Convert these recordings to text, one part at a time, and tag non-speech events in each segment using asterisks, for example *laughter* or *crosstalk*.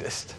exist.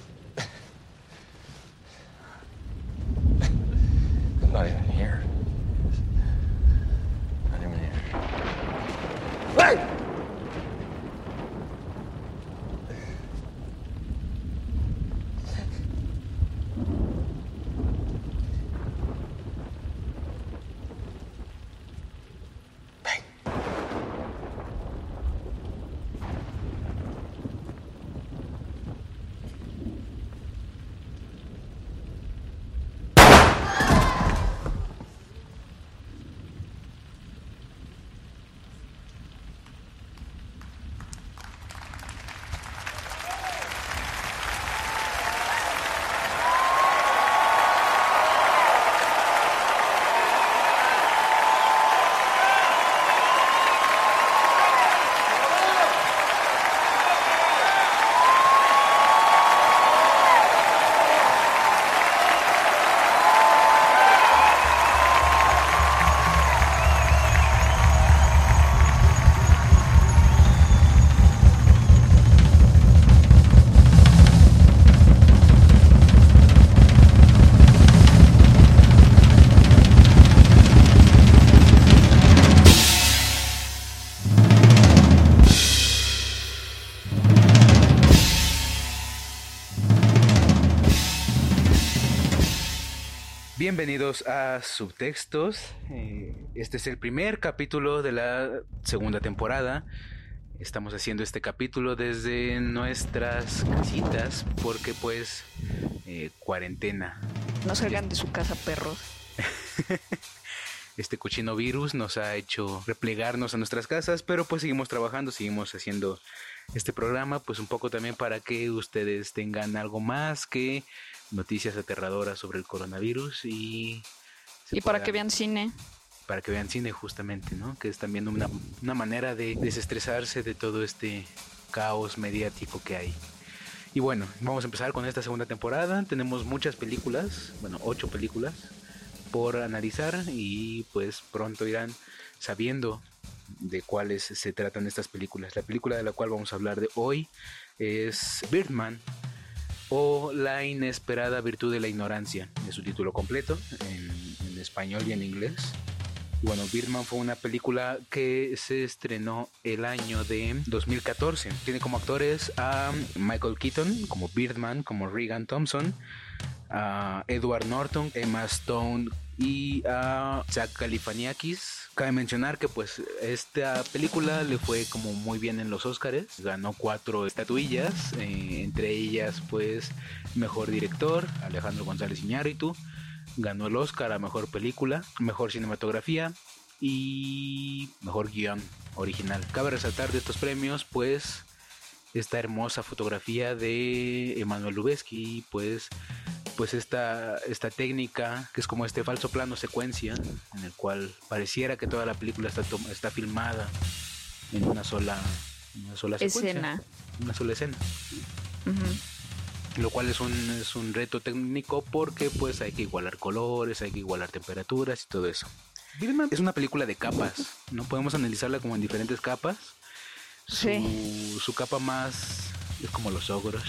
Bienvenidos a Subtextos. Eh, este es el primer capítulo de la segunda temporada. Estamos haciendo este capítulo desde nuestras casitas porque pues eh, cuarentena. No salgan de su casa, perros. *laughs* este cochino virus nos ha hecho replegarnos a nuestras casas, pero pues seguimos trabajando, seguimos haciendo este programa, pues un poco también para que ustedes tengan algo más que noticias aterradoras sobre el coronavirus y... Y para que vean cine. Para que vean cine justamente, ¿no? Que es también una, una manera de desestresarse de todo este caos mediático que hay. Y bueno, vamos a empezar con esta segunda temporada. Tenemos muchas películas, bueno, ocho películas por analizar y pues pronto irán sabiendo de cuáles se tratan estas películas. La película de la cual vamos a hablar de hoy es Birdman, o La inesperada virtud de la ignorancia, es su título completo, en, español y en inglés. bueno, Birdman fue una película que se estrenó el año de 2014. Tiene como actores a Michael Keaton como Birdman, como Regan Thompson, a Edward Norton, Emma Stone y a Zach Galifianakis Cabe mencionar que pues esta película le fue como muy bien en los Oscars, ganó cuatro estatuillas, eh, entre ellas pues mejor director Alejandro González Iñárritu, ganó el Oscar a mejor película, mejor cinematografía y mejor guion original. Cabe resaltar de estos premios pues esta hermosa fotografía de Emanuel Lubezki, pues pues esta, esta técnica que es como este falso plano secuencia en el cual pareciera que toda la película está, está filmada en una sola, una sola escena. Una sola escena. Lo cual es un, es un reto técnico porque pues hay que igualar colores, hay que igualar temperaturas y todo eso. Es una película de capas, ¿no? Podemos analizarla como en diferentes capas. Su, su capa más es como los ogros.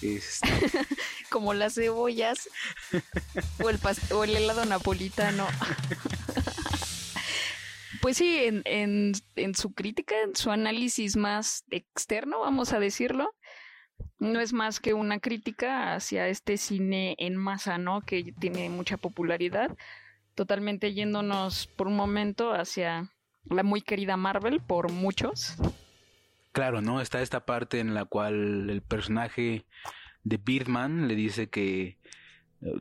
Este, *laughs* Como las cebollas *laughs* o el, o el helado napolitano. *laughs* pues sí, en, en, en su crítica, en su análisis más externo, vamos a decirlo, no es más que una crítica hacia este cine en masa, ¿no? Que tiene mucha popularidad, totalmente yéndonos por un momento hacia la muy querida Marvel por muchos. Claro, ¿no? Está esta parte en la cual el personaje de Birdman le dice que eh,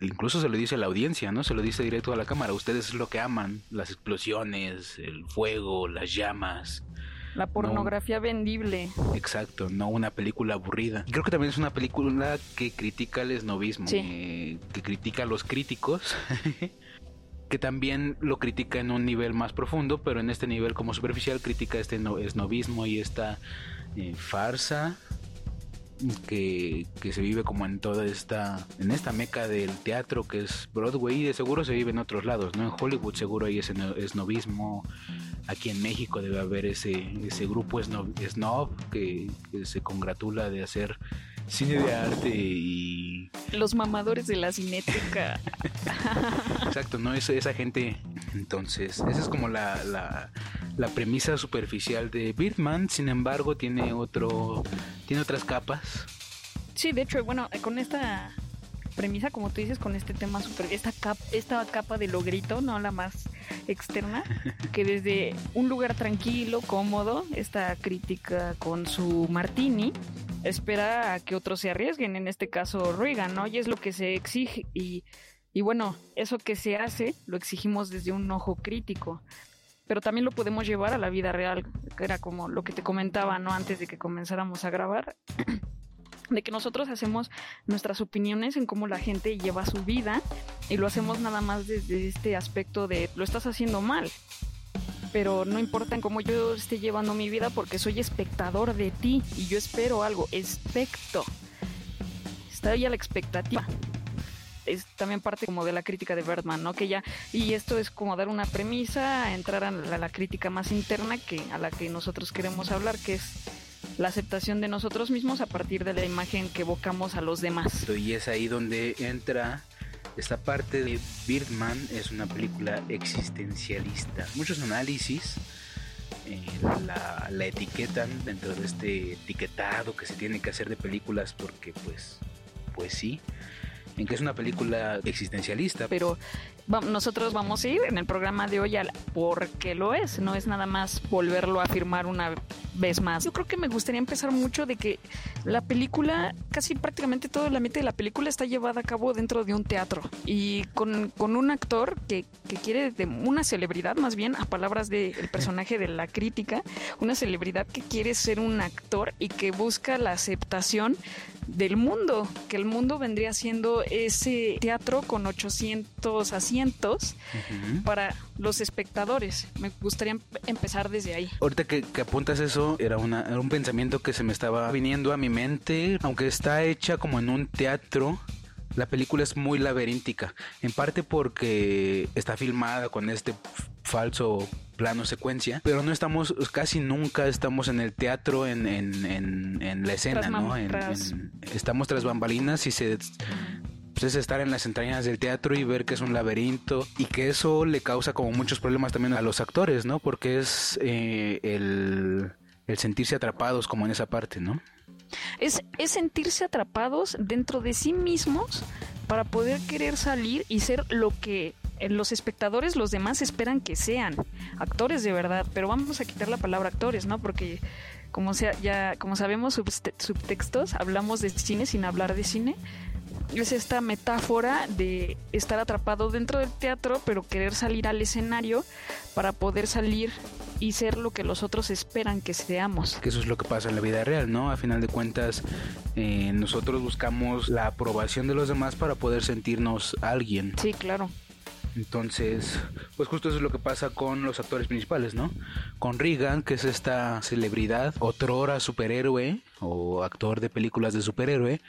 incluso se lo dice a la audiencia, ¿no? Se lo dice directo a la cámara. Ustedes es lo que aman, las explosiones, el fuego, las llamas. La pornografía vendible. Exacto, no una película aburrida. creo que también es una película que critica el esnovismo, eh, que critica a los críticos, *laughs* que también lo critica en un nivel más profundo, pero en este nivel como superficial critica este esnovismo y esta eh, farsa que, se vive como en toda esta, en esta meca del teatro que es Broadway y de seguro se vive en otros lados, ¿no? En Hollywood seguro hay ese esnovismo, aquí en México debe haber ese, ese grupo snob, que, se congratula de hacer cine de arte y... Los mamadores de la cinética. *laughs* Exacto, ¿no? Es, esa gente. Entonces, esa es como la, la, la premisa superficial de Birdman. Sin embargo, tiene otro. Tiene otras capas. Sí, de hecho, bueno, con esta premisa, como tú dices, con este tema super, esta capa, esta capa de logrito, no la más externa, *laughs* que desde un lugar tranquilo, cómodo, esta crítica con su martini, espera a que otros se arriesguen, en este caso Reagan, ¿no? Y es lo que se exige y, y bueno, eso que se hace lo exigimos desde un ojo crítico. Pero también lo podemos llevar a la vida real, que era como lo que te comentaba, ¿no? Antes de que comenzáramos a grabar. De que nosotros hacemos nuestras opiniones en cómo la gente lleva su vida y lo hacemos nada más desde este aspecto de lo estás haciendo mal. Pero no importa en cómo yo esté llevando mi vida porque soy espectador de ti y yo espero algo, expecto. Está ahí a la expectativa. Es también parte como de la crítica de Birdman, ¿no? Que ya, y esto es como dar una premisa, entrar a la, la crítica más interna que a la que nosotros queremos hablar, que es la aceptación de nosotros mismos a partir de la imagen que evocamos a los demás. Y es ahí donde entra esta parte de Birdman, es una película existencialista. Muchos análisis eh, la, la etiquetan dentro de este etiquetado que se tiene que hacer de películas porque pues, pues sí, en que es una película existencialista. Pero nosotros vamos a ir en el programa de hoy al por qué lo es, no es nada más volverlo a afirmar una vez más. Yo creo que me gustaría empezar mucho de que la película, casi prácticamente todo el ambiente de la película está llevada a cabo dentro de un teatro y con, con un actor que, que quiere de una celebridad, más bien a palabras del personaje de la crítica, una celebridad que quiere ser un actor y que busca la aceptación del mundo, que el mundo vendría siendo ese teatro con 800 asientos Para los espectadores. Me gustaría em- empezar desde ahí. Ahorita que, que apuntas eso, era, una, era un pensamiento que se me estaba viniendo a mi mente. Aunque está hecha como en un teatro, la película es muy laberíntica. En parte porque está filmada con este falso plano secuencia, pero no estamos, casi nunca estamos en el teatro, en, en, en, en la escena, Tras ¿no? Tras- estamos tras bambalinas y se pues es estar en las entrañas del teatro y ver que es un laberinto y que eso le causa como muchos problemas también a los actores, ¿no? Porque es eh, el, el sentirse atrapados como en esa parte, ¿no? Es, es sentirse atrapados dentro de sí mismos para poder querer salir y ser lo que eh, los espectadores, los demás esperan que sean actores de verdad. Pero vamos a quitar la palabra actores, ¿no? Porque como sea, ya como sabemos subtextos, hablamos de cine sin hablar de cine. Es esta metáfora de estar atrapado dentro del teatro, pero querer salir al escenario para poder salir y ser lo que los otros esperan que seamos. Que eso es lo que pasa en la vida real, ¿no? A final de cuentas, eh, nosotros buscamos la aprobación de los demás para poder sentirnos alguien. Sí, claro. Entonces, pues justo eso es lo que pasa con los actores principales, ¿no? Con Regan, que es esta celebridad, otrora superhéroe o actor de películas de superhéroe,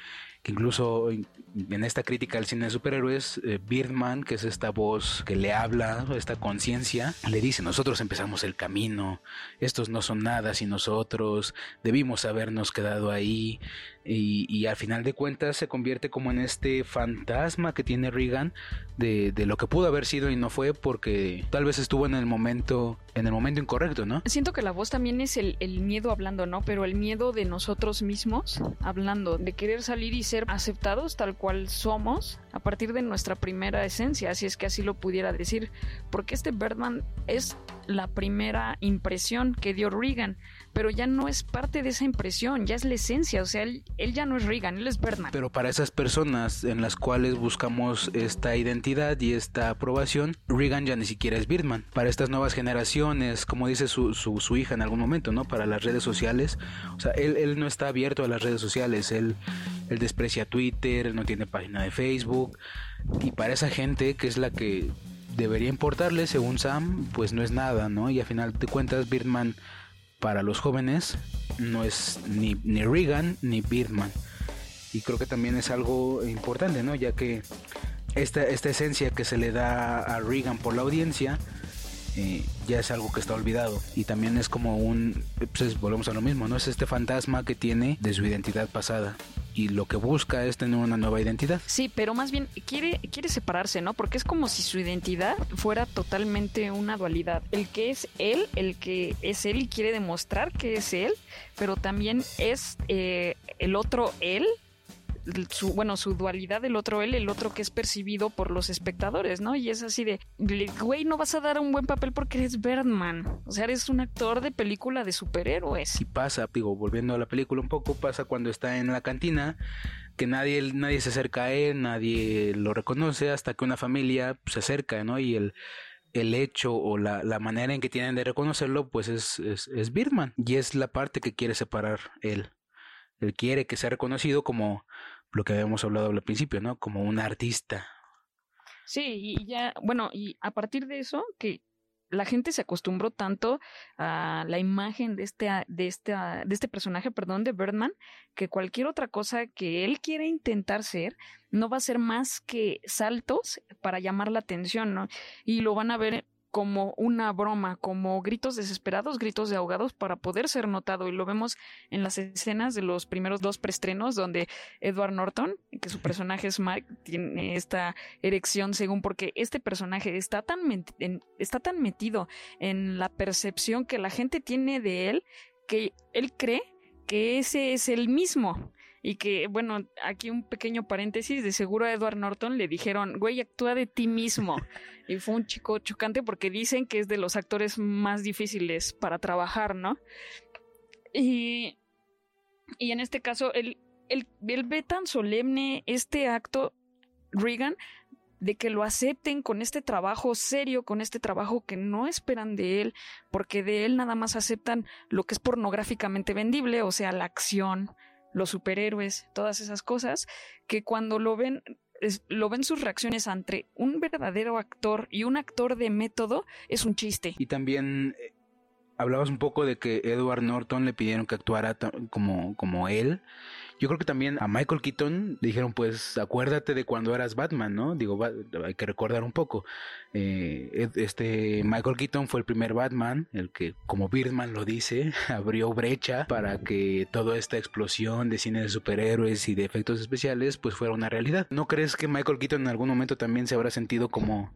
que incluso en esta crítica al cine de superhéroes, eh, Birdman, que es esta voz que le habla, esta conciencia, le dice, nosotros empezamos el camino, estos no son nada sin nosotros, debimos habernos quedado ahí, y, y al final de cuentas se convierte como en este fantasma que tiene Regan de, de lo que pudo haber sido y no fue porque tal vez estuvo en el momento, en el momento incorrecto, ¿no? Siento que la voz también es el, el miedo hablando, ¿no? Pero el miedo de nosotros mismos hablando, de querer salir y ser aceptados tal cual somos a partir de nuestra primera esencia, si es que así lo pudiera decir. Porque este Birdman es la primera impresión que dio Reagan, pero ya no es parte de esa impresión, ya es la esencia, o sea, él, él ya no es Reagan, él es Birdman. Pero para esas personas en las cuales buscamos esta identidad y esta aprobación, Reagan ya ni siquiera es Birdman. Para estas nuevas generaciones, como dice su, su, hija en algún momento, ¿no? Para las redes sociales, o sea, él, él no está abierto a las redes sociales, él, él desprecia Twitter, no tiene página de Facebook, y para esa gente que es la que debería importarle, según Sam, pues no es nada, ¿no? Y a final de cuentas, Birdman para los jóvenes no es ni, ni Reagan ni Birdman. Y creo que también es algo importante, ¿no? Ya que esta, esta esencia que se le da a Reagan por la audiencia eh, ya es algo que está olvidado. Y también es como un, pues volvemos a lo mismo, ¿no? Es este fantasma que tiene de su identidad pasada. y lo que busca es tener una nueva identidad. Sí, pero más bien quiere, quiere separarse, ¿no? Porque es como si su identidad fuera totalmente una dualidad. El que es él, el que es él y quiere demostrar que es él, pero también es eh, el otro él su, bueno, su dualidad del otro él, el otro que es percibido por los espectadores, ¿no? Y es así de, güey, no vas a dar un buen papel porque eres Birdman. O sea, eres un actor de película de superhéroes. Y pasa, digo, volviendo a la película un poco, pasa cuando está en la cantina, que nadie, nadie se acerca a él, nadie lo reconoce, hasta que una familia se acerca, ¿no? Y el el hecho o la, la, manera en que tienen de reconocerlo, pues es, es, es Birdman. Y es la parte que quiere separar él. Él quiere que sea reconocido como lo que habíamos hablado al principio, ¿no? Como un artista. Sí, y ya, bueno, y a partir de eso, que la gente se acostumbró tanto a la imagen de este, de este, de este personaje, perdón, de Birdman, que cualquier otra cosa que él quiera intentar ser no va a ser más que saltos para llamar la atención, ¿no? Y lo van a ver como una broma, como gritos desesperados, gritos de ahogados para poder ser notado. Y lo vemos en las escenas de los primeros dos preestrenos donde Edward Norton, que su personaje es Mike, tiene esta erección según porque este personaje está tan, está tan metido en la percepción que la gente tiene de él que él cree que ese es el mismo. Y que, bueno, aquí un pequeño paréntesis, de seguro a Edward Norton le dijeron, güey, actúa de ti mismo. *laughs* y fue un chico chocante porque dicen que es de los actores más difíciles para trabajar, ¿no? Y, y en este caso, él, él, él ve tan solemne este acto, Reagan, de que lo acepten con este trabajo serio, con este trabajo que no esperan de él, porque de él nada más aceptan lo que es pornográficamente vendible, o sea, la acción, los superhéroes, todas esas cosas, que cuando lo ven, lo ven sus reacciones ante un verdadero actor y un actor de método, es un chiste. Y también eh, hablabas un poco de que Edward Norton le pidieron que actuara como, como él. Yo creo que también a Michael Keaton le dijeron, pues acuérdate de cuando eras Batman, ¿no? Digo, hay que recordar un poco. Eh, este Michael Keaton fue el primer Batman, el que, como Birdman lo dice, *laughs* abrió brecha para que toda esta explosión de cine de superhéroes y de efectos especiales, pues fuera una realidad. ¿No crees que Michael Keaton en algún momento también se habrá sentido como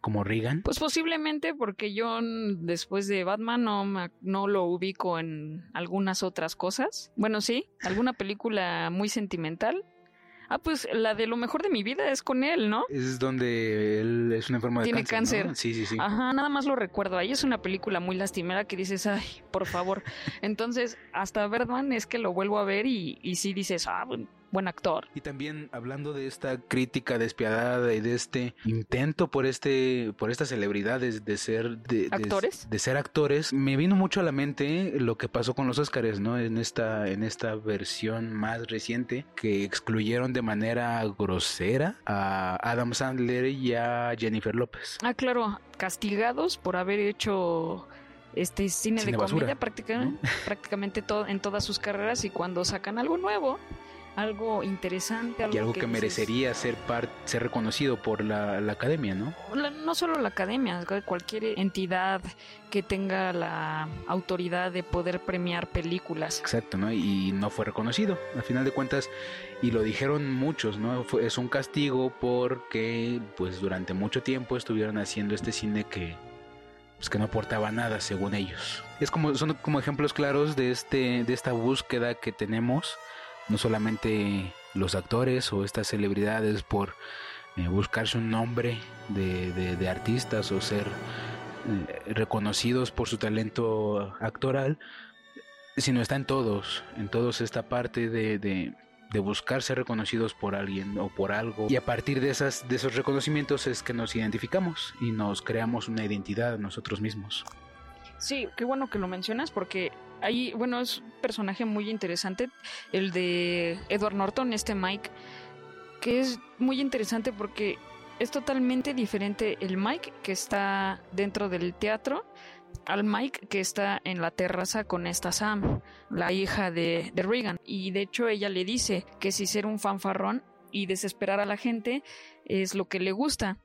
como Regan? Pues posiblemente porque yo después de Batman no, no lo ubico en algunas otras cosas. Bueno, sí, alguna película muy sentimental, Ah, pues la de lo mejor de mi vida es con él, ¿no? Es donde él es un enfermo de Tiene cáncer. Sí, sí, sí. Ajá, nada más lo recuerdo. Ahí es una película muy lastimera que dices, ay, por favor. *laughs* Entonces, hasta Birdman es que lo vuelvo a ver y, y sí dices, ah, buen actor. Y también hablando de esta crítica despiadada y de este intento por este por estas celebridades de ser de, actores de, ser actores, me vino mucho a la mente lo que pasó con los Oscars, ¿no? En esta en esta versión más reciente que excluyeron de manera grosera a Adam Sandler y a Jennifer López. Ah, claro, castigados por haber hecho este cine, de comedia prácticamente, prácticamente todo, en todas sus carreras y cuando sacan algo nuevo algo interesante. Algo y algo que, merecería ser, ser reconocido por la, academia, ¿no? no solo la academia, cualquier entidad que tenga la autoridad de poder premiar películas. Exacto, ¿no? Y no fue reconocido, al final de cuentas, y lo dijeron muchos, ¿no? es un castigo porque, pues, durante mucho tiempo estuvieron haciendo este cine que, pues, que no aportaba nada según ellos. Es como son como ejemplos claros de este de esta búsqueda que tenemos no solamente los actores o estas celebridades por eh, buscarse un nombre de, artistas o ser eh, reconocidos por su talento actoral, sino está en todos, en todos esta parte de, de, de, buscar ser reconocidos por alguien o por algo. Y a partir de, esas, de esos reconocimientos es que nos identificamos y nos creamos una identidad nosotros mismos. Sí, qué bueno que lo mencionas porque ahí, bueno, es un personaje muy interesante, el de Edward Norton, este Mike, que es muy interesante porque es totalmente diferente el Mike que está dentro del teatro al Mike que está en la terraza con esta Sam, la hija de, de Reagan. Y de hecho ella le dice que si ser un fanfarrón y desesperar a la gente es lo que le gusta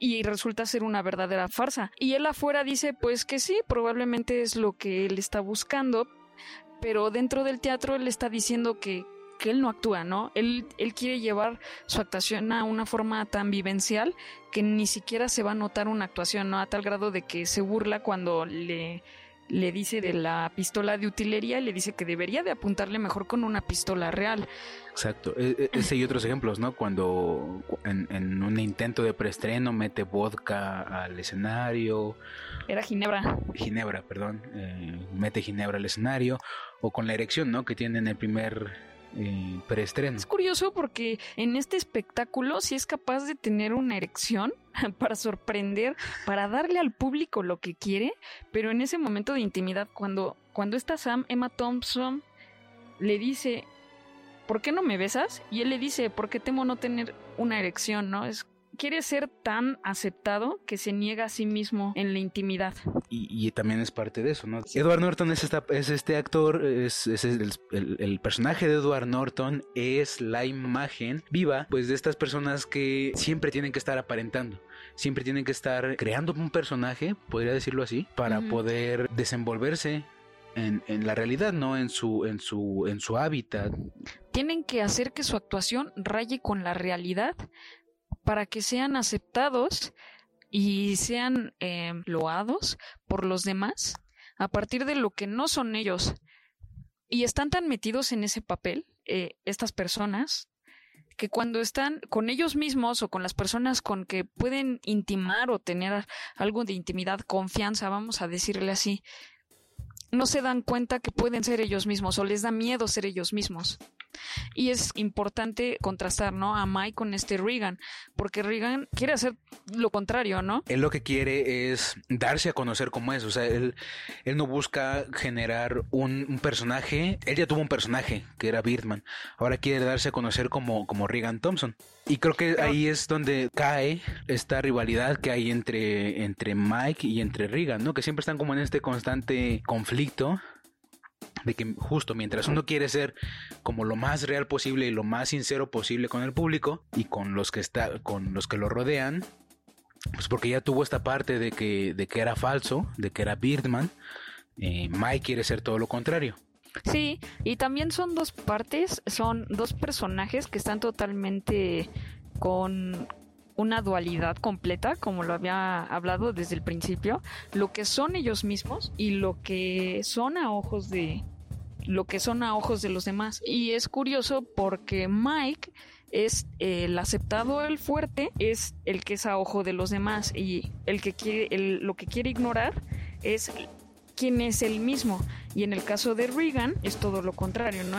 y resulta ser una verdadera farsa. Y él afuera dice pues que sí, probablemente es lo que él está buscando, pero dentro del teatro él está diciendo que que él no actúa, ¿no? Él, él quiere llevar su actuación a una forma tan vivencial que ni siquiera se va a notar una actuación, ¿no? A tal grado de que se burla cuando le le dice de la pistola de utilería y le dice que debería de apuntarle mejor con una pistola real. Exacto. E, e, ese y otros ejemplos, ¿no? Cuando en, un intento de preestreno mete vodka al escenario. Era Ginebra. Ginebra, perdón. Eh, mete Ginebra al escenario. O con la erección, ¿no? Que tiene en el primer eh, preestreno. Es curioso porque en este espectáculo sí es capaz de tener una erección *laughs* para sorprender, para darle al público lo que quiere, pero en ese momento de intimidad, cuando, cuando está Sam, Emma Thompson le dice, ¿por qué no me besas? Y él le dice, ¿por qué temo no tener una erección? ¿No? Es quiere ser tan aceptado que se niega a sí mismo en la intimidad. Y, también es parte de eso, ¿no? Edward Norton es, esta, es este actor, es, el, personaje de Edward Norton es la imagen viva, pues de estas personas que siempre tienen que estar aparentando siempre tienen que estar creando un personaje, podría decirlo así, para poder desenvolverse en, en, la realidad, no en su, en su, en su hábitat. Tienen que hacer que su actuación raye con la realidad para que sean aceptados y sean eh, loados por los demás a partir de lo que no son ellos. Y están tan metidos en ese papel, eh, estas personas, que cuando están con ellos mismos o con las personas con que pueden intimar o tener algo de intimidad, confianza, vamos a decirle así, no se dan cuenta que pueden ser ellos mismos o les da miedo ser ellos mismos. Y es importante contrastar, ¿no? A Mike con este Regan, porque Regan quiere hacer lo contrario, ¿no? Él lo que quiere es darse a conocer como es, o sea, él, él no busca generar un, personaje, él ya tuvo un personaje que era Birdman, ahora quiere darse a conocer como, como Regan Thompson. Y creo que ahí es donde cae esta rivalidad que hay entre, entre Mike y entre Regan, ¿no? Que siempre están como en este constante conflicto de que justo mientras uno quiere ser como lo más real posible y lo más sincero posible con el público y con los que está con los que lo rodean pues porque ya tuvo esta parte de que de que era falso de que era Birdman eh, Mike quiere ser todo lo contrario. Sí, y también son dos partes, son dos personajes que están totalmente con, una dualidad completa, como lo había hablado desde el principio, lo que son ellos mismos y lo que son a ojos de lo que son a ojos de los demás. Y es curioso porque Mike es el aceptado, el fuerte, es el que es a ojo de los demás y el que quiere, lo que quiere ignorar es quién es el mismo. Y en el caso de Regan es todo lo contrario, ¿no?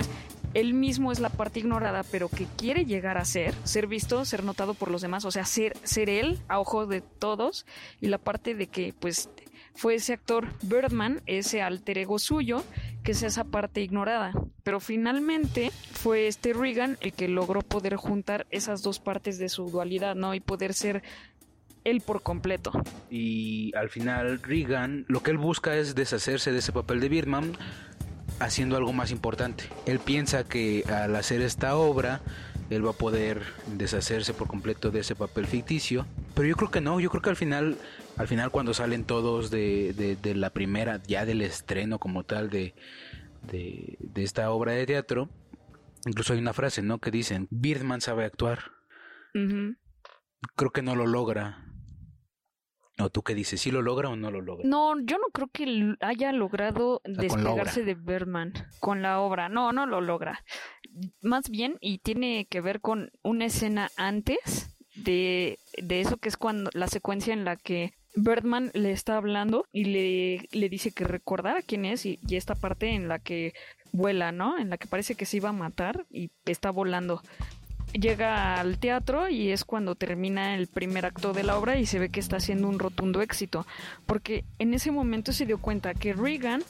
Él mismo es la parte ignorada, pero que quiere llegar a ser, ser visto, ser notado por los demás, o sea, ser, ser él a ojos de todos, y la parte de que, pues, fue ese actor Birdman, ese alter ego suyo, que es esa parte ignorada. Pero finalmente fue este Regan el que logró poder juntar esas dos partes de su dualidad, ¿no? Y poder ser él por completo. Y al final Regan lo que él busca es deshacerse de ese papel de Birdman haciendo algo más importante. Él piensa que al hacer esta obra, él va a poder deshacerse por completo de ese papel ficticio. Pero yo creo que no, yo creo que al final, al final cuando salen todos de, de, la primera, ya del estreno como tal de, de, esta obra de teatro, incluso hay una frase, ¿no? Que dicen, Birdman sabe actuar. Creo que no lo logra ¿O tú qué dices? ¿Sí lo logra o no lo logra? No, yo no creo que haya logrado despegarse de Berman con la obra. No, no lo logra. Más bien, y tiene que ver con una escena antes de, de eso que es cuando la secuencia en la que Birdman le está hablando y le, le dice que recordara quién es y, y, esta parte en la que vuela, ¿no? En la que parece que se iba a matar y está volando llega al teatro y es cuando termina el primer acto de la obra y se ve que está haciendo un rotundo éxito, porque en ese momento se dio cuenta que Regan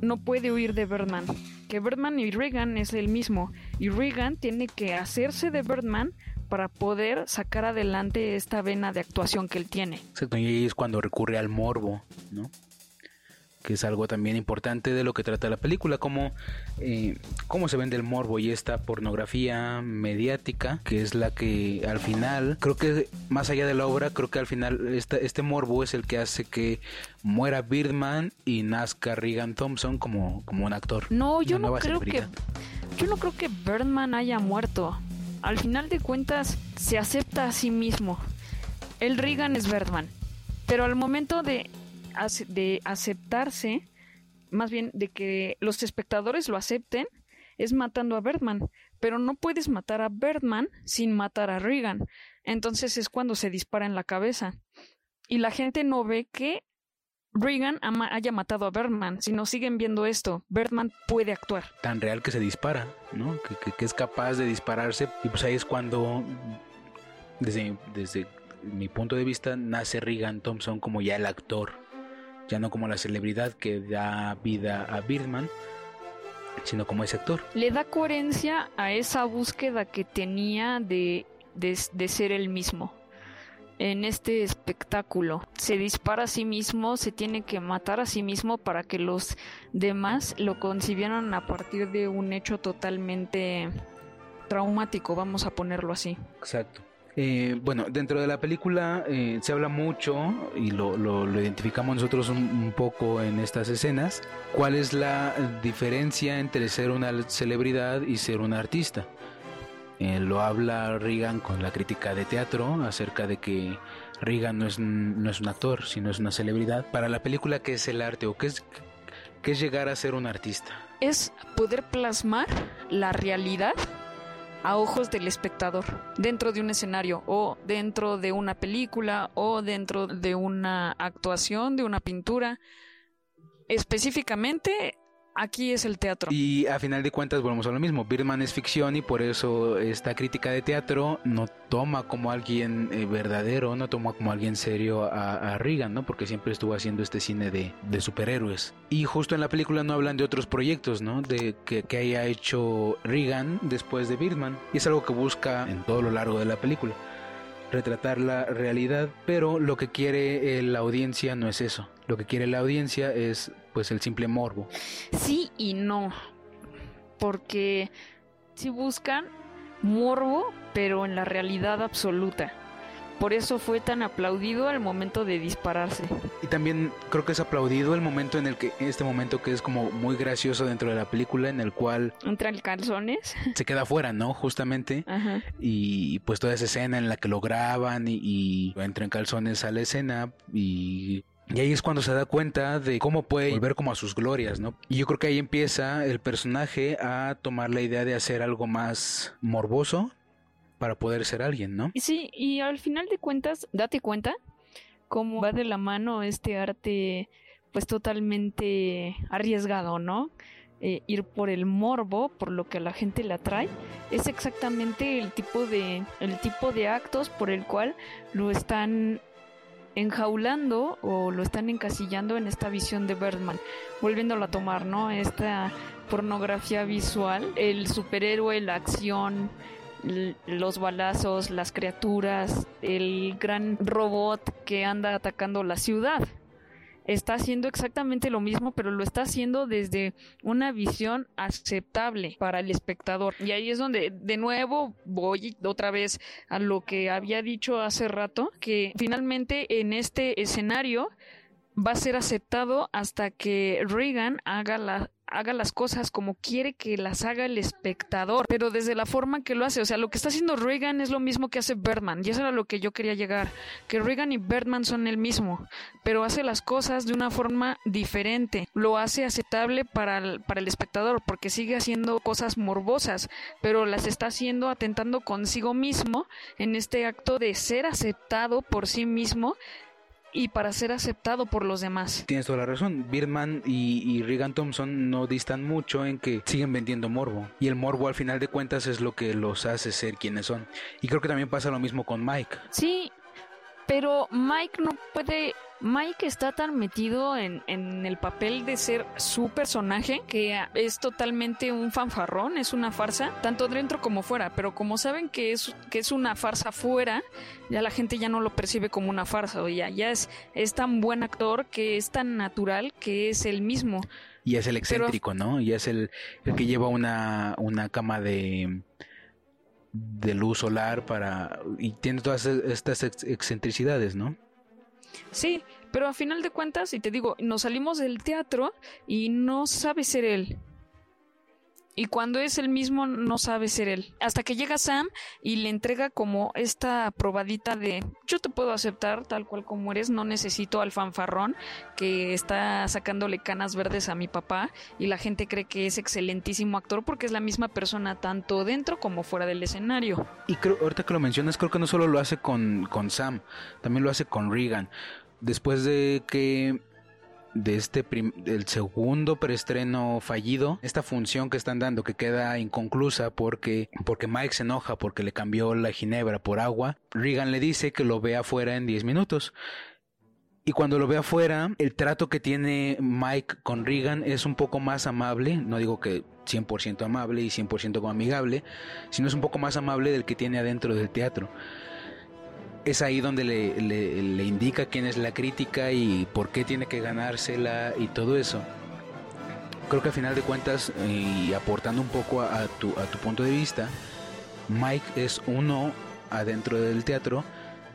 no puede huir de Birdman, que Birdman y Regan es el mismo y Regan tiene que hacerse de Birdman para poder sacar adelante esta vena de actuación que él tiene. Exacto, y es cuando recurre al morbo, ¿no? Que es algo también importante de lo que trata la película, como eh, cómo se vende el morbo y esta pornografía mediática, que es la que al final, creo que más allá de la obra, creo que al final este, este morbo es el que hace que muera Birdman y nazca Regan Thompson como, como un actor. No, yo no creo que Yo no creo que Birdman haya muerto. Al final de cuentas, se acepta a sí mismo. El Reagan es Birdman. Pero al momento de, de aceptarse, más bien de que los espectadores lo acepten, es matando a Birdman. Pero no puedes matar a Birdman sin matar a Reagan. Entonces es cuando se dispara en la cabeza. Y la gente no ve que Reagan haya matado a Birdman, sino siguen viendo esto. Birdman puede actuar. Tan real que se dispara, ¿no? Que, es capaz de dispararse. Y pues ahí es cuando, desde, desde mi punto de vista, nace Reagan Thompson como ya el actor. Ya no como la celebridad que da vida a Birdman, sino como ese actor. Le da coherencia a esa búsqueda que tenía de, de ser el mismo en este espectáculo. Se dispara a sí mismo, se tiene que matar a sí mismo para que los demás lo concibieran a partir de un hecho totalmente traumático, vamos a ponerlo así. Exacto. Eh, bueno, dentro de la película eh, se habla mucho y lo, identificamos nosotros un, poco en estas escenas, cuál es la diferencia entre ser una celebridad y ser un artista. Eh, lo habla Reagan con la crítica de teatro acerca de que Reagan no es, no es un actor, sino es una celebridad. Para la película, ¿qué es el arte o qué es, qué es llegar a ser un artista? Es poder plasmar la realidad a ojos del espectador dentro de un escenario o dentro de una película o dentro de una actuación, de una pintura. Específicamente Aquí es el teatro. Y a final de cuentas volvemos a lo mismo. Birdman es ficción y por eso esta crítica de teatro no toma como alguien eh, verdadero, no toma como alguien serio a, Reagan, ¿no? Porque siempre estuvo haciendo este cine de, superhéroes. Y justo en la película no hablan de otros proyectos, ¿no? De que, que haya hecho Reagan después de Birdman. Y es algo que busca en todo lo largo de la película retratar la realidad, pero lo que quiere la audiencia no es eso. Lo que quiere la audiencia es pues el simple morbo. Sí y no. Porque si buscan morbo, pero en la realidad absoluta. Por eso fue tan aplaudido al momento de dispararse. Y también creo que es aplaudido el momento en el que, este momento que es como muy gracioso dentro de la película, en el cual... Entra en calzones. Se queda afuera, ¿no? Justamente. Y pues toda esa escena en la que lo graban y, y entra en calzones a la escena y y ahí es cuando se da cuenta de cómo puede volver como a sus glorias, ¿no? Y yo creo que ahí empieza el personaje a tomar la idea de hacer algo más morboso para poder ser alguien, ¿no? Sí, y al final de cuentas, date cuenta cómo va de la mano este arte pues totalmente arriesgado, ¿no? Eh, ir por el morbo, por lo que la gente le atrae, es exactamente el tipo de el tipo de actos por el cual lo están enjaulando o lo están encasillando en esta visión de Birdman, volviéndolo a tomar, ¿no? Esta pornografía visual, el superhéroe, la acción, los balazos, las criaturas, el gran robot que anda atacando la ciudad está haciendo exactamente lo mismo, pero lo está haciendo desde una visión aceptable para el espectador. Y ahí es donde de nuevo voy otra vez a lo que había dicho hace rato, que finalmente en este escenario va a ser aceptado hasta que Reagan haga la haga las cosas como quiere que las haga el espectador, pero desde la forma que lo hace. O sea, lo que está haciendo Reagan es lo mismo que hace Birdman, y eso era lo que yo quería llegar, que Reagan y Birdman son el mismo, pero hace las cosas de una forma diferente, lo hace aceptable para para el espectador, porque sigue haciendo cosas morbosas, pero las está haciendo atentando consigo mismo en este acto de ser aceptado por sí mismo y para ser aceptado por los demás. Tienes toda la razón. Birdman y, y Regan Thompson no distan mucho en que siguen vendiendo morbo. Y el morbo al final de cuentas es lo que los hace ser quienes son. Y creo que también pasa lo mismo con Mike. Sí, pero Mike no puede Mike está tan metido en, el papel de ser su personaje que es totalmente un fanfarrón, es una farsa, tanto dentro como fuera. Pero como saben que es, que es una farsa fuera, ya la gente ya no lo percibe como una farsa. O ya, ya es, es tan buen actor que es tan natural que es el mismo. Y es el excéntrico, ¿no? Y es el, el que lleva una, una cama de de luz solar para y tiene todas estas excentricidades, ¿no? Sí, pero a final de cuentas, y te digo, nos salimos del teatro y no sabe ser él. Y cuando es el mismo, no sabe ser él. Hasta que llega Sam y le entrega como esta probadita de yo te puedo aceptar tal cual como eres, no necesito al fanfarrón que está sacándole canas verdes a mi papá y la gente cree que es excelentísimo actor porque es la misma persona tanto dentro como fuera del escenario. Y creo, ahorita que lo mencionas, creo que no solo lo hace con, con Sam, también lo hace con Regan. Después de que de este el segundo preestreno fallido, esta función que están dando que queda inconclusa porque porque Mike se enoja porque le cambió la ginebra por agua, Regan le dice que lo vea afuera en 10 minutos. Y cuando lo ve afuera, el trato que tiene Mike con Regan es un poco más amable, no digo que 100% amable y 100% como amigable, sino es un poco más amable del que tiene adentro del teatro es ahí donde le, le, indica quién es la crítica y por qué tiene que ganársela y todo eso. Creo que al final de cuentas, y aportando un poco a, tu, a tu punto de vista, Mike es uno adentro del teatro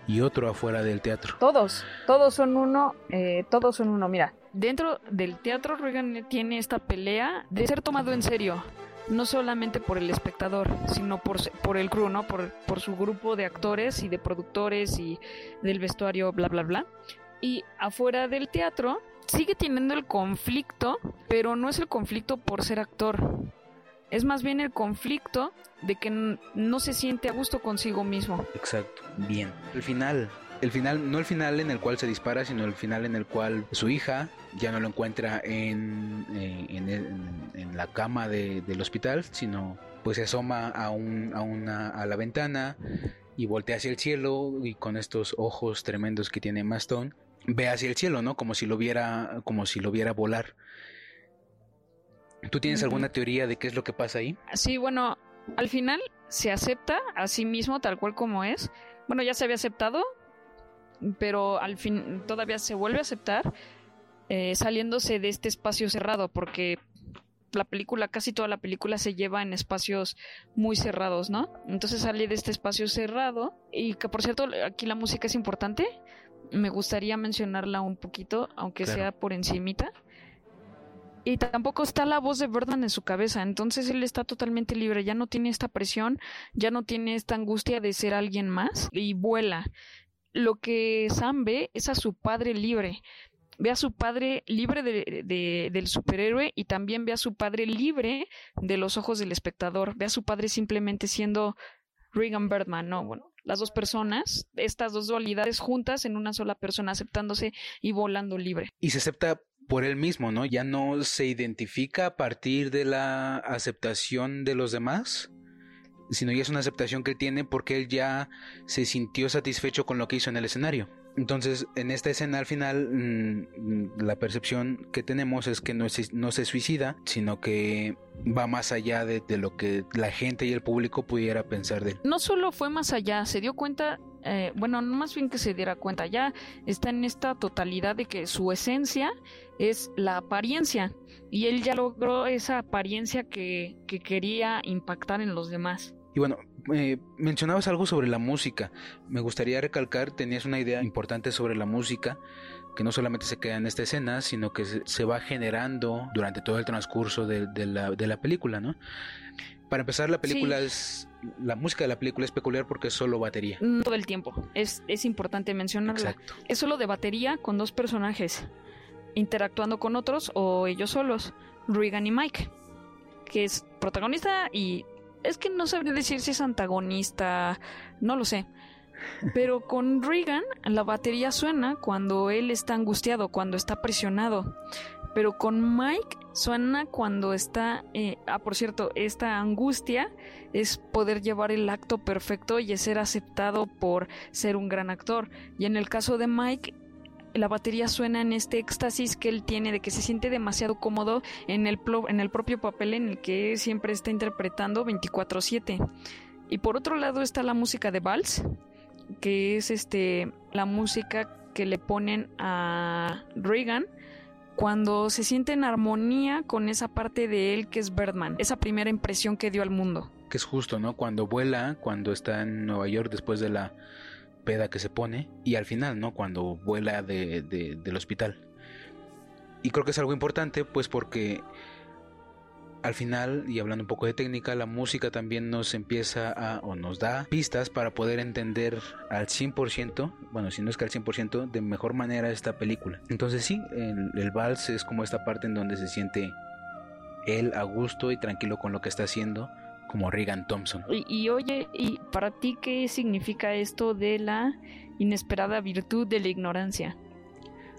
y otro afuera del teatro. Todos, todos son uno, eh, todos son uno. Mira, dentro del teatro Reagan tiene esta pelea de ser tomado en serio no solamente por el espectador, sino por, por el crew, ¿no? Por, por su grupo de actores y de productores y del vestuario, bla, bla, bla. Y afuera del teatro sigue teniendo el conflicto, pero no es el conflicto por ser actor. Es más bien el conflicto de que no se siente a gusto consigo mismo. Exacto, bien. El final, el final, no el final en el cual se dispara, sino el final en el cual su hija ya no lo encuentra en, eh, en, la cama del hospital, sino pues se asoma a, un, a, una, a la ventana y voltea hacia el cielo y con estos ojos tremendos que tiene Maston ve hacia el cielo, ¿no? Como si lo viera, como si lo viera volar. ¿Tú tienes alguna teoría de qué es lo que pasa ahí? Sí, bueno, al final se acepta a sí mismo tal cual como es. Bueno, ya se había aceptado, pero al fin todavía se vuelve a aceptar eh, saliéndose de este espacio cerrado porque la película, casi toda la película se lleva en espacios muy cerrados, ¿no? Entonces sale de este espacio cerrado y que por cierto aquí la música es importante, me gustaría mencionarla un poquito, aunque sea por encimita. Y tampoco está la voz de Birdman en su cabeza, entonces él está totalmente libre, ya no tiene esta presión, ya no tiene esta angustia de ser alguien más y vuela lo que Sam ve es a su padre libre. Ve a su padre libre de, del superhéroe y también ve a su padre libre de los ojos del espectador. Ve a su padre simplemente siendo Regan Birdman, ¿no? Bueno, las dos personas, estas dos dualidades juntas en una sola persona, aceptándose y volando libre. Y se acepta por él mismo, ¿no? Ya no se identifica a partir de la aceptación de los demás, sino ya es una aceptación que tiene porque él ya se sintió satisfecho con lo que hizo en el escenario. Entonces, en esta escena al final, mm, la percepción que tenemos es que no, no se suicida, sino que va más allá de, lo que la gente y el público pudiera pensar de él. No solo fue más allá, se dio cuenta, eh, bueno, no más bien que se diera cuenta, ya está en esta totalidad de que su esencia es la apariencia y él ya logró esa apariencia que, que quería impactar en los demás. Y bueno, eh, mencionabas algo sobre la música. Me gustaría recalcar, tenías una idea importante sobre la música, que no solamente se queda en esta escena, sino que se, va generando durante todo el transcurso de, la, de, la, película, ¿no? Para empezar, la película es. La música de la película es peculiar porque es solo batería. Mm, todo el tiempo. Es, es importante mencionarlo. Exacto. Es solo de batería con dos personajes interactuando con otros o ellos solos, Regan y Mike, que es protagonista y es que no sabría decir si es antagonista, no lo sé. *laughs* Pero con Regan la batería suena cuando él está angustiado, cuando está presionado. Pero con Mike suena cuando está... Eh, ah, por cierto, esta angustia es poder llevar el acto perfecto y es ser aceptado por ser un gran actor. Y en el caso de Mike la batería suena en este éxtasis que él tiene de que se siente demasiado cómodo en el, en el propio papel en el que siempre está interpretando 24/7. Y por otro lado está la música de Vals, que es este la música que le ponen a Reagan cuando se siente en armonía con esa parte de él que es Birdman, esa primera impresión que dio al mundo. Que es justo, ¿no? Cuando vuela, cuando está en Nueva York después de la peda que se pone y al final, ¿no? Cuando vuela de, del hospital. Y creo que es algo importante, pues porque al final, y hablando un poco de técnica, la música también nos empieza a, o nos da pistas para poder entender al 100%, bueno, si no es que al 100%, de mejor manera esta película. Entonces sí, el, el vals es como esta parte en donde se siente él a gusto y tranquilo con lo que está haciendo, como Regan Thompson. Y, y, oye, ¿y para ti qué significa esto de la inesperada virtud de la ignorancia?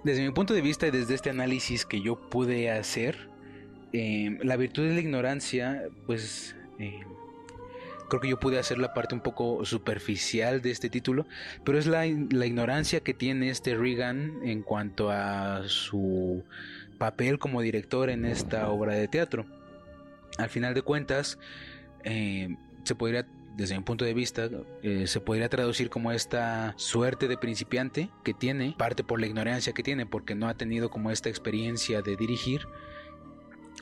Desde mi punto de vista y desde este análisis que yo pude hacer, eh, la virtud de la ignorancia, pues eh, creo que yo pude hacer la parte un poco superficial de este título, pero es la, la ignorancia que tiene este Regan en cuanto a su papel como director en esta obra de teatro. Al final de cuentas, eh, se podría, desde mi punto de vista, eh, se podría traducir como esta suerte de principiante que tiene, parte por la ignorancia que tiene, porque no ha tenido como esta experiencia de dirigir,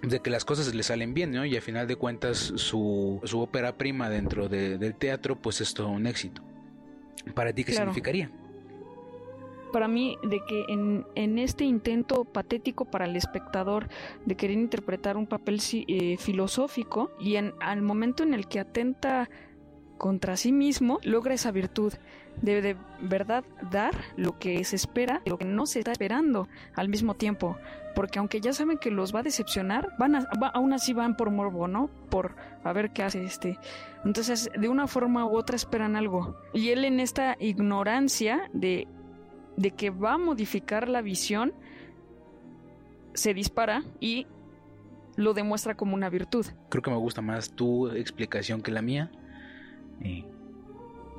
de que las cosas le salen bien, ¿no? Y al final de cuentas su, su ópera prima dentro de, del teatro, pues es todo un éxito. ¿Para ti qué Claro. significaría? Para mí, de que en, este intento patético para el espectador de querer interpretar un papel eh, filosófico y en, al momento en el que atenta contra sí mismo, logra esa virtud de de verdad dar lo que se espera, lo que no se está esperando al mismo tiempo. Porque aunque ya saben que los va a decepcionar, van a, va- aún así van por morbo, ¿no? Por a ver qué hace este. Entonces, de una forma u otra esperan algo. Y él en esta ignorancia de, de que va a modificar la visión, se dispara y lo demuestra como una virtud. Creo que me gusta más tu explicación que la mía. Y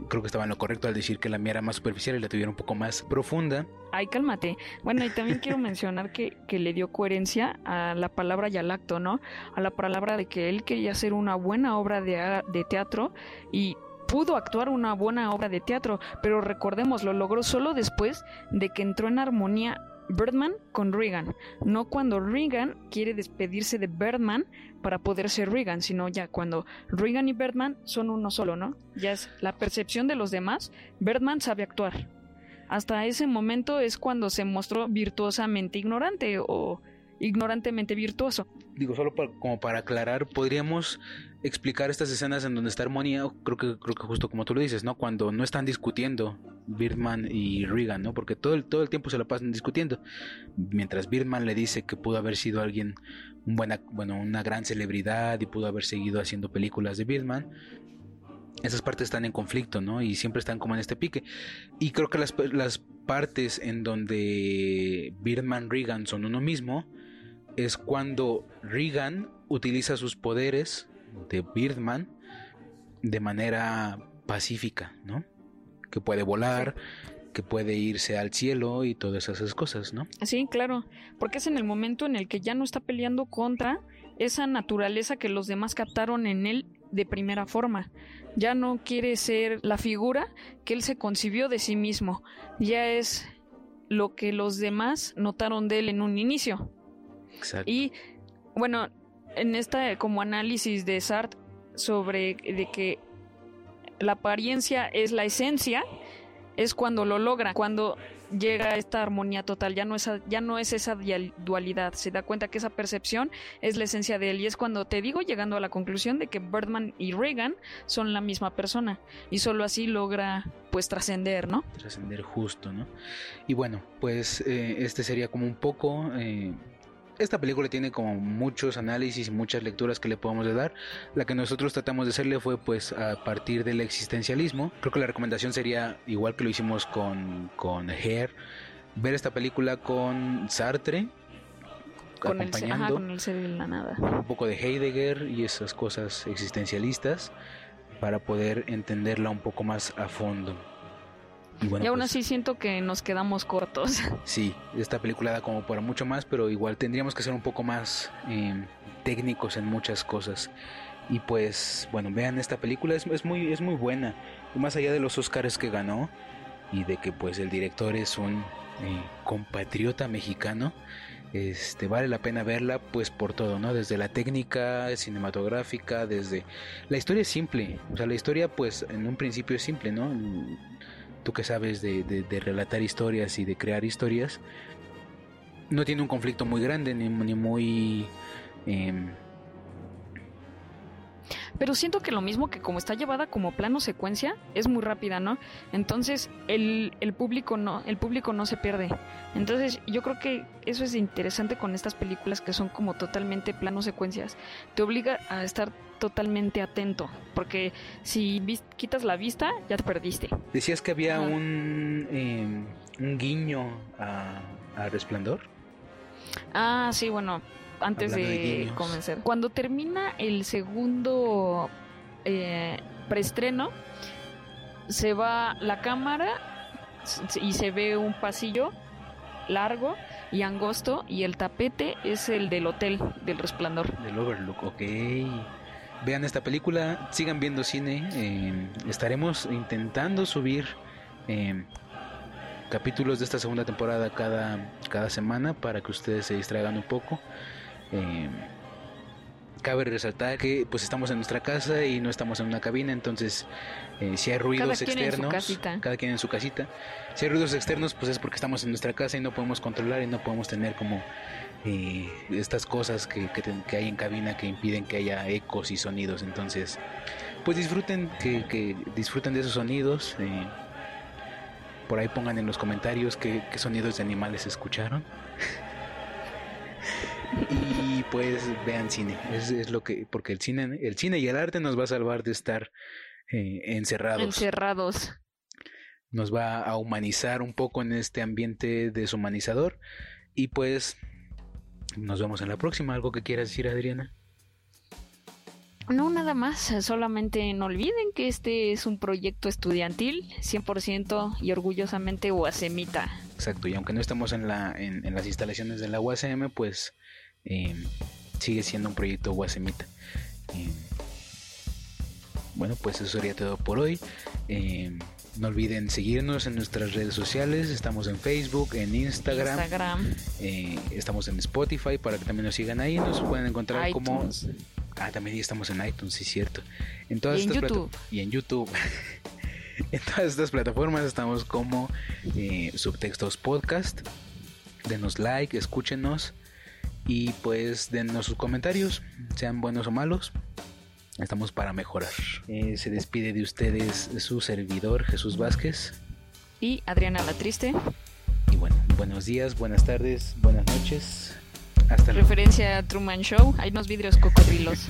creo que estaba en lo correcto al decir que la mía era más superficial y la tuviera un poco más profunda. Ay, cálmate. Bueno, y también quiero *laughs* mencionar que, que le dio coherencia a la palabra y al acto, ¿no? A la palabra de que él quería hacer una buena obra de, de teatro y pudo actuar una buena obra de teatro, pero recordemos, lo logró solo después de que entró en armonía Birdman con Reagan, no cuando Reagan quiere despedirse de Birdman para poder ser Reagan, sino ya cuando Reagan y Birdman son uno solo, ¿no? Ya es la percepción de los demás, Birdman sabe actuar. Hasta ese momento es cuando se mostró virtuosamente ignorante o ignorantemente virtuoso. Digo, solo como para aclarar, podríamos explicar estas escenas en donde está armonía, creo que, creo que justo como tú lo dices, ¿no? Cuando no están discutiendo Birdman y Reagan, ¿no? Porque todo el, todo el tiempo se la pasan discutiendo. Mientras Birdman le dice que pudo haber sido alguien, buena, bueno, una gran celebridad y pudo haber seguido haciendo películas de Birdman. Esas partes están en conflicto, ¿no? Y siempre están como en este pique. Y creo que las, las partes en donde Birdman Reagan son uno mismo, es cuando Reagan utiliza sus poderes de Birdman de manera pacífica, ¿no? Que puede volar, que puede irse al cielo y todas esas cosas, ¿no? Sí, claro, porque es en el momento en el que ya no está peleando contra esa naturaleza que los demás captaron en él de primera forma. Ya no quiere ser la figura que él se concibió de sí mismo. Ya es lo que los demás notaron de él en un inicio. Exacto. Y bueno, en esta como análisis de Sartre sobre de que la apariencia es la esencia, es cuando lo logra, cuando llega a esta armonía total, ya no es ya no es esa dualidad, se da cuenta que esa percepción es la esencia de él y es cuando te digo llegando a la conclusión de que Birdman y Reagan son la misma persona y solo así logra pues trascender, ¿no? trascender justo, ¿no? Y bueno, pues eh, este sería como un poco... eh, esta película tiene como muchos análisis y muchas lecturas que le podemos de dar. La que nosotros tratamos de hacerle fue pues a partir del existencialismo. Creo que la recomendación sería, igual que lo hicimos con, con Hair, ver esta película con Sartre, Con el, se- ajá, acompañando con el ser de la nada. un poco de Heidegger y esas cosas existencialistas para poder entenderla un poco más a fondo. Y, bueno, y aún pues, así siento que nos quedamos cortos. *laughs* Sí, esta película da como para mucho más, pero igual tendríamos que ser un poco más eh, técnicos en muchas cosas. Y pues, bueno, vean esta película, es, es muy, es muy buena. Más allá de los Oscars que ganó y de que pues el director es un eh, compatriota mexicano, este vale la pena verla pues por todo, ¿no? Desde la técnica cinematográfica, desde la historia es simple, o sea, la historia pues en un principio es simple, ¿no? Que sabes de, de- relatar historias y de crear historias, no tiene un conflicto muy grande ni, ni muy em, Pero siento que lo mismo que como está llevada como plano secuencia, es muy rápida, ¿no? Entonces el, el público no, el público no se pierde. Entonces yo creo que eso es interesante con estas películas que son como totalmente plano secuencias. Te obliga a estar totalmente atento, porque si quitas la vista, ya te perdiste. Decías que había un, eh, un guiño a, a Resplandor. Ah, sí, bueno, antes de comenzar. Cuando termina el segundo eh, preestreno, se va la cámara y se ve un pasillo largo y angosto y el tapete es el del hotel del resplandor. Del Overlook, ok. Vean esta película, sigan viendo cine. eh, estaremos intentando subir eh, capítulos de esta segunda temporada cada, cada semana para que ustedes se distraigan un poco. Eh, cabe resaltar que pues estamos en nuestra casa y no estamos en una cabina, entonces eh, si hay ruidos externos, cada quien en su casita, si hay ruidos externos pues es porque estamos en nuestra casa y no podemos controlar y no podemos tener como eh, estas cosas que, que hay en cabina que impiden que haya ecos y sonidos, entonces pues disfruten que, que disfruten de esos sonidos. eh, por ahí pongan en los comentarios qué, qué sonidos de animales escucharon. *laughs* y pues vean cine. Es, es lo que. Porque el cine, el cine y el arte nos va a salvar de estar eh, encerrados. Encerrados. nos va a humanizar un poco en este ambiente deshumanizador. Y pues. Nos vemos en la próxima. ¿Algo que quieras decir, Adriana? No, nada más, solamente no olviden que este es un proyecto estudiantil, 100% y orgullosamente UASEMITA. Exacto, y aunque no estamos en, la, en, en las instalaciones de la UASM, pues eh, sigue siendo un proyecto UASMita. Eh, bueno, pues eso sería todo por hoy. Eh, no olviden seguirnos en nuestras redes sociales. Estamos en Facebook, en Instagram, Instagram, eh, estamos en Spotify para que también nos sigan ahí. Nos pueden encontrar como. Ah, también estamos en iTunes, sí, cierto. En todas Y en estas plata- YouTube. Y en YouTube. *laughs* *laughs* en todas estas plataformas estamos como eh, Subtextos Podcast. Denos like, escúchenos y pues denos sus comentarios, sean buenos o malos. Estamos para mejorar. Eh, se despide de ustedes su servidor Jesús Vázquez. Y Adriana la Triste, Y bueno, buenos días, buenas tardes, buenas noches. Hasta luego. referencia a Truman Show, hay unos vidrios cocodrilos.